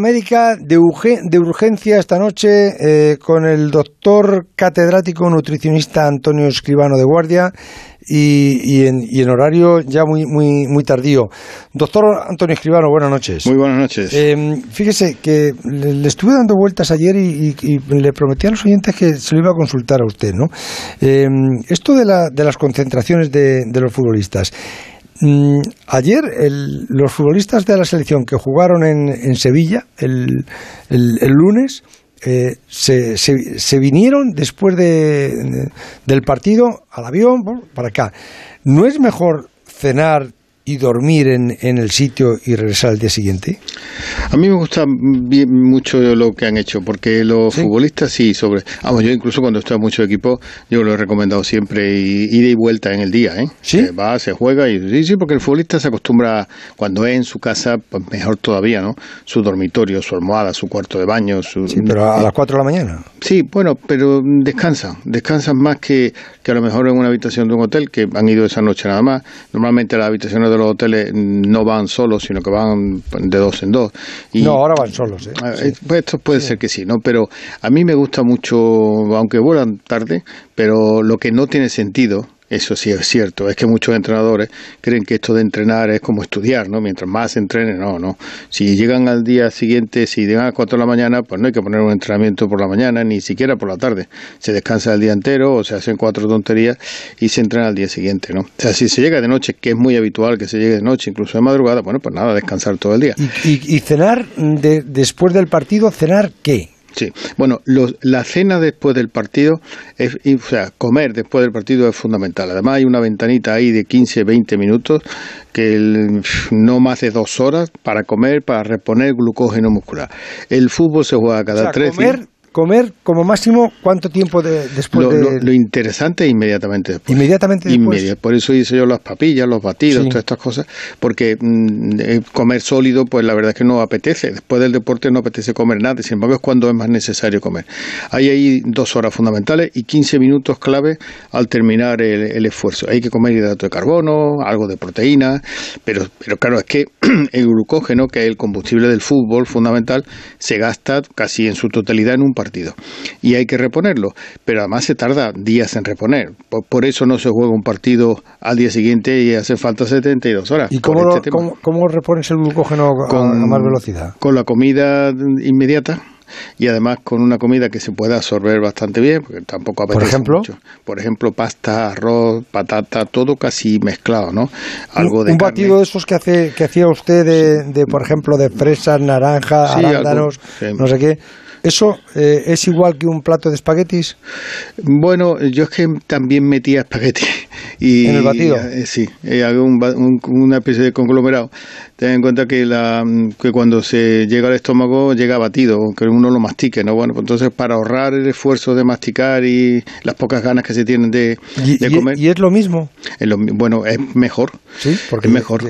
médica de, urgencia esta noche eh, con el doctor catedrático nutricionista Antonio Escribano de Guardia y, en, horario ya muy, muy, muy tardío. Doctor Antonio Escribano, buenas noches. Muy buenas noches. Eh, fíjese que le, estuve dando vueltas ayer y, le prometí a los oyentes que se lo iba a consultar a usted. ¿no? Eh, esto de, la, de las concentraciones de, de los futbolistas. Mm, ayer los futbolistas de la selección que jugaron en, Sevilla el, lunes eh, se, se, vinieron después de, del partido al avión para acá. ¿No es mejor cenar y dormir en, en, el sitio y regresar al día siguiente? A mí me gusta bien, mucho lo que han hecho, porque los futbolistas sí, sobre. Vamos, yo incluso cuando estoy en muchos equipos, yo lo he recomendado siempre, ida y vuelta en el día, ¿eh? Sí. Se va, se juega y sí, sí, porque el futbolista se acostumbra, cuando es en su casa, pues mejor todavía, ¿no? Su dormitorio, su almohada, su cuarto de baño. Su... Sí, pero a las 4 de la mañana. Sí, bueno, pero descansan, descansan más que, que a lo mejor en una habitación de un hotel, que han ido esa noche nada más. Normalmente las habitaciones de los hoteles no van solos, sino que van de dos en dos. Y, no, ahora van solos. ¿eh? Ah, eh pues esto puede ser que sí, ¿no? Pero a mí me gusta mucho, aunque vuelan tarde, pero lo que no tiene sentido eso sí es cierto, es que muchos entrenadores creen que esto de entrenar es como estudiar, ¿no? Mientras más entrenen, no, no. Si llegan al día siguiente, si llegan a las 4 de la mañana, pues no hay que poner un entrenamiento por la mañana, ni siquiera por la tarde. Se descansa el día entero o se hacen cuatro tonterías y se entrena al día siguiente, ¿no? O sea, si se llega de noche, que es muy habitual que se llegue de noche, incluso de madrugada, bueno, pues nada, descansar todo el día. ¿Y, cenar después del partido, cenar qué? Sí, bueno, la cena después del partido, es, o sea, comer después del partido es fundamental. Además hay una ventanita ahí de 15, 20 minutos, que no más de dos horas para comer, para reponer glucógeno muscular. El fútbol se juega cada tres comer como máximo cuánto tiempo después de... Lo, interesante es inmediatamente después. Inmediatamente después. Por eso hice yo las papillas, los batidos, todas estas cosas, porque mm, eh, comer sólido, pues la verdad es que no apetece. Después del deporte no apetece comer nada, sin embargo es cuando es más necesario comer. Hay ahí dos horas fundamentales y 15 minutos clave al terminar el, esfuerzo. Hay que comer hidrato de carbono, algo de proteína, pero, pero claro, es que el glucógeno, que es el combustible del fútbol fundamental, se gasta casi en su totalidad en un partido partido. Y hay que reponerlo, pero además se tarda días en reponer. Por, eso no se juega un partido al día siguiente y hace falta 72 horas. ¿Y cómo, este cómo, repones el glucógeno con, a más velocidad? Con la comida inmediata y además con una comida que se pueda absorber bastante bien, porque tampoco apetece ¿Por ejemplo? mucho. Por ejemplo, pasta, arroz, patata, todo casi mezclado, ¿no? Algo de un batido de esos que hace que hacía usted de, por ejemplo, de fresas, naranja, arándanos, no sé qué ¿Eso eh, es igual que un plato de espaguetis? Bueno, yo es que también metía espaguetis. Y, ¿En el batido? Eh, sí, eh, hago una especie de conglomerado. Ten en cuenta que, la, que cuando se llega al estómago llega batido, aunque uno lo mastique, ¿no? Bueno, pues entonces para ahorrar el esfuerzo de masticar y las pocas ganas que se tienen de, comer. ¿Y es lo mismo? bueno, es mejor. Sí, porque es mejor.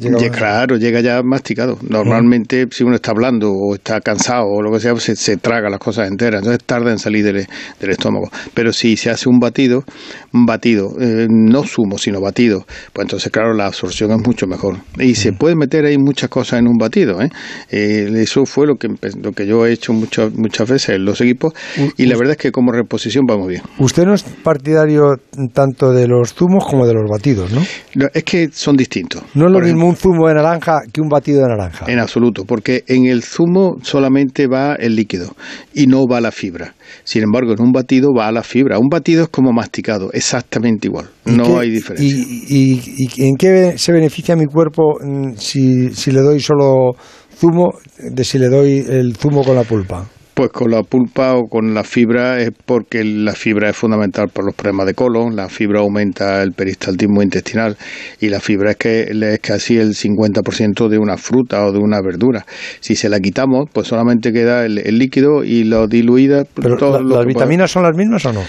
Llega Claro, llega ya masticado. Normalmente, si uno está hablando o está cansado o lo que sea, pues se, traga las cosas enteras. Entonces tarda en salir del, estómago. Pero si se hace un batido, un batido, eh, no zumo, sino batido, pues entonces, claro, la absorción es mucho mejor. Y se puede meter ahí muchas cosas en un batido. ¿eh? Eh, eso fue lo que, lo que yo he hecho muchas muchas veces en los equipos y la verdad es que como reposición va muy bien. Usted no es partidario tanto de los zumos como de los batidos, ¿no? es que son distintos. No es lo mismo un zumo de naranja que un batido de naranja. En absoluto, porque en el zumo solamente va el líquido y no va la fibra. Sin embargo, en un batido va la fibra. Un batido es como masticado, exactamente igual. No hay diferencia. Y, y, en qué se beneficia mi cuerpo mm, si si, le doy solo zumo, de si le doy el zumo con la pulpa? Pues con la pulpa o con la fibra es porque la fibra es fundamental por los problemas de colon, la fibra aumenta el peristaltismo intestinal y la fibra es que es casi el 50% de una fruta o de una verdura. Si se la quitamos, pues solamente queda el, líquido y lo diluida. ¿Pero ¿Las vitaminas son las mismas o no?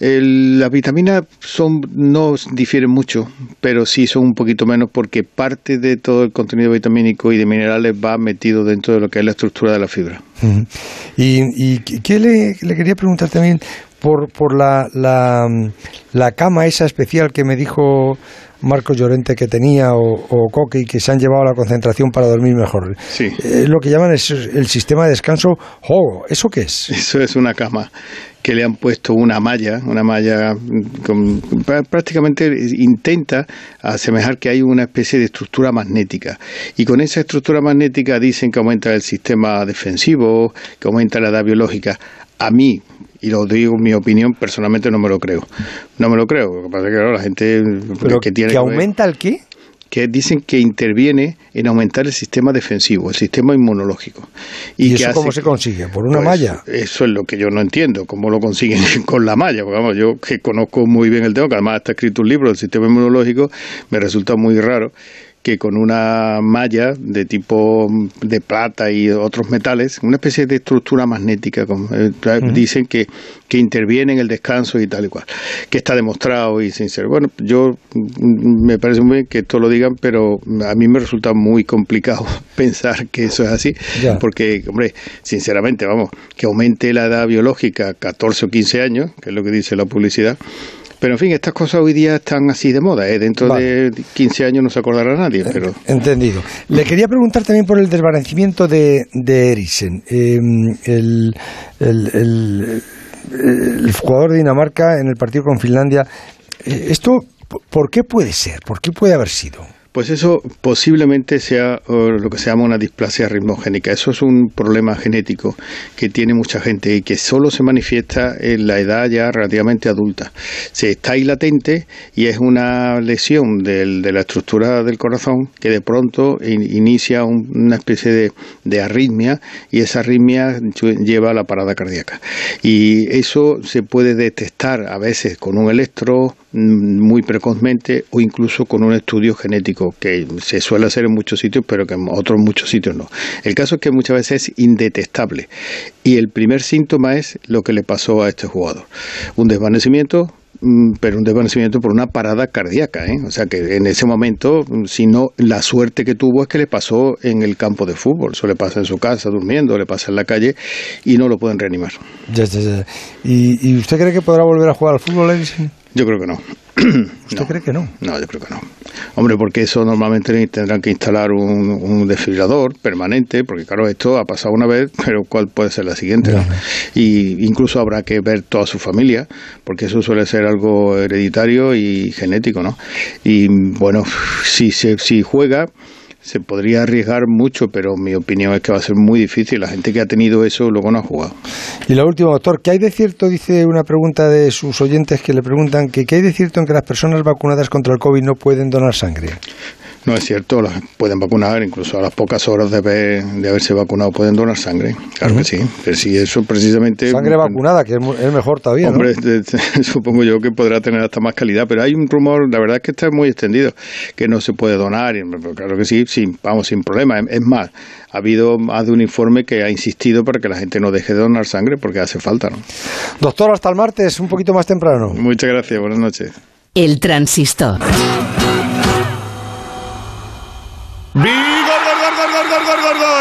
Las vitaminas son no difieren mucho, pero sí son un poquito menos porque parte de todo el contenido vitamínico y de minerales va metido dentro de lo que es la estructura de la fibra. y, y, qué le, quería preguntar también, por, por la, la, la cama esa especial que me dijo Marco Llorente que tenía o, o Coque y que se han llevado a la concentración para dormir mejor. Sí. Eh, lo que llaman es el sistema de descanso Hogo. ¿Eso qué es? Eso es una cama que le han puesto una malla, una malla con, prácticamente intenta asemejar que hay una especie de estructura magnética. Y con esa estructura magnética dicen que aumenta el sistema defensivo, que aumenta la edad biológica. A mí, y lo digo en mi opinión, personalmente no me lo creo. No me lo creo. Lo que pasa es que la gente que tiene... ¿Que aumenta el qué? que dicen que interviene en aumentar el sistema defensivo, el sistema inmunológico. ¿Y, eso cómo se consigue? ¿Por una pues, malla? Eso es lo que yo no entiendo, cómo lo consiguen con la malla. Porque, vamos, yo que conozco muy bien el tema, que además está escrito un libro del sistema inmunológico, me resulta muy raro que con una malla de tipo de plata y otros metales, una especie de estructura magnética, eh, dicen que, que interviene en el descanso y tal y cual, que está demostrado y sincero. Bueno, yo mm, me parece muy bien que esto lo digan, pero a mí me resulta muy complicado pensar que eso es así, porque, hombre, sinceramente, vamos, que aumente la edad biológica 14 o 15 años, que es lo que dice la publicidad, pero en fin, estas cosas hoy día están así de moda. ¿eh? Dentro de 15 años no se acordará nadie. Pero... Entendido. Le quería preguntar también por el desvanecimiento de, de Eriksen. El, el, el, jugador de Dinamarca en el partido con Finlandia. Eh, ¿Esto por qué puede ser? ¿Por qué puede haber sido? Pues eso posiblemente sea lo que se llama una displasia ritmogénica. Eso es un problema genético que tiene mucha gente y que solo se manifiesta en la edad ya relativamente adulta. Se está ahí latente y es una lesión del, de la estructura del corazón que de pronto inicia una especie de, arritmia y esa arritmia lleva a la parada cardíaca. Y eso se puede detectar a veces con un electro mm, muy precozmente o incluso con un estudio genético que se suele hacer en muchos sitios, pero que en otros muchos sitios no. El caso es que muchas veces es indetectable. Y el primer síntoma es lo que le pasó a este jugador. Un desvanecimiento mm, pero un desvanecimiento por una parada cardíaca, ¿eh? o sea que en ese momento, mm, si no, la suerte que tuvo es que le pasó en el campo de fútbol, eso le pasa en su casa durmiendo, le pasa en la calle y no lo pueden reanimar. Ya, ya, ya. ¿Y, usted cree que podrá volver a jugar al fútbol, Edison? Yo creo que no. ¿Usted cree que no? No, yo creo que no. Hombre, porque eso normalmente tendrán que instalar un, desfibrilador permanente, porque claro, esto ha pasado una vez, pero ¿cuál puede ser la siguiente? Y incluso habrá que ver toda su familia, porque eso suele ser algo hereditario y genético, ¿no? Y bueno, si, se, si juega se podría arriesgar mucho, pero mi opinión es que va a ser muy difícil. La gente que ha tenido eso luego no ha jugado. Y lo último, doctor, ¿qué hay de cierto? Dice una pregunta de sus oyentes que le preguntan que qué hay de cierto en que las personas vacunadas contra el COVID no pueden donar sangre. No es cierto, las pueden vacunar, incluso a las pocas horas de, haberse vacunado pueden donar sangre. Claro que sí, pero si eso precisamente... Sangre vacunada, que es mejor todavía, Hombre, supongo yo que podrá tener hasta más calidad, pero hay un rumor, la verdad es que está muy extendido, que no se puede donar, claro que sí, sin, vamos, sin problema. Es más, ha habido más de un informe que ha insistido para que la gente no deje de donar sangre porque hace falta, ¿no? Doctor, hasta el martes, un poquito más temprano. Muchas gracias, buenas noches. El transistor.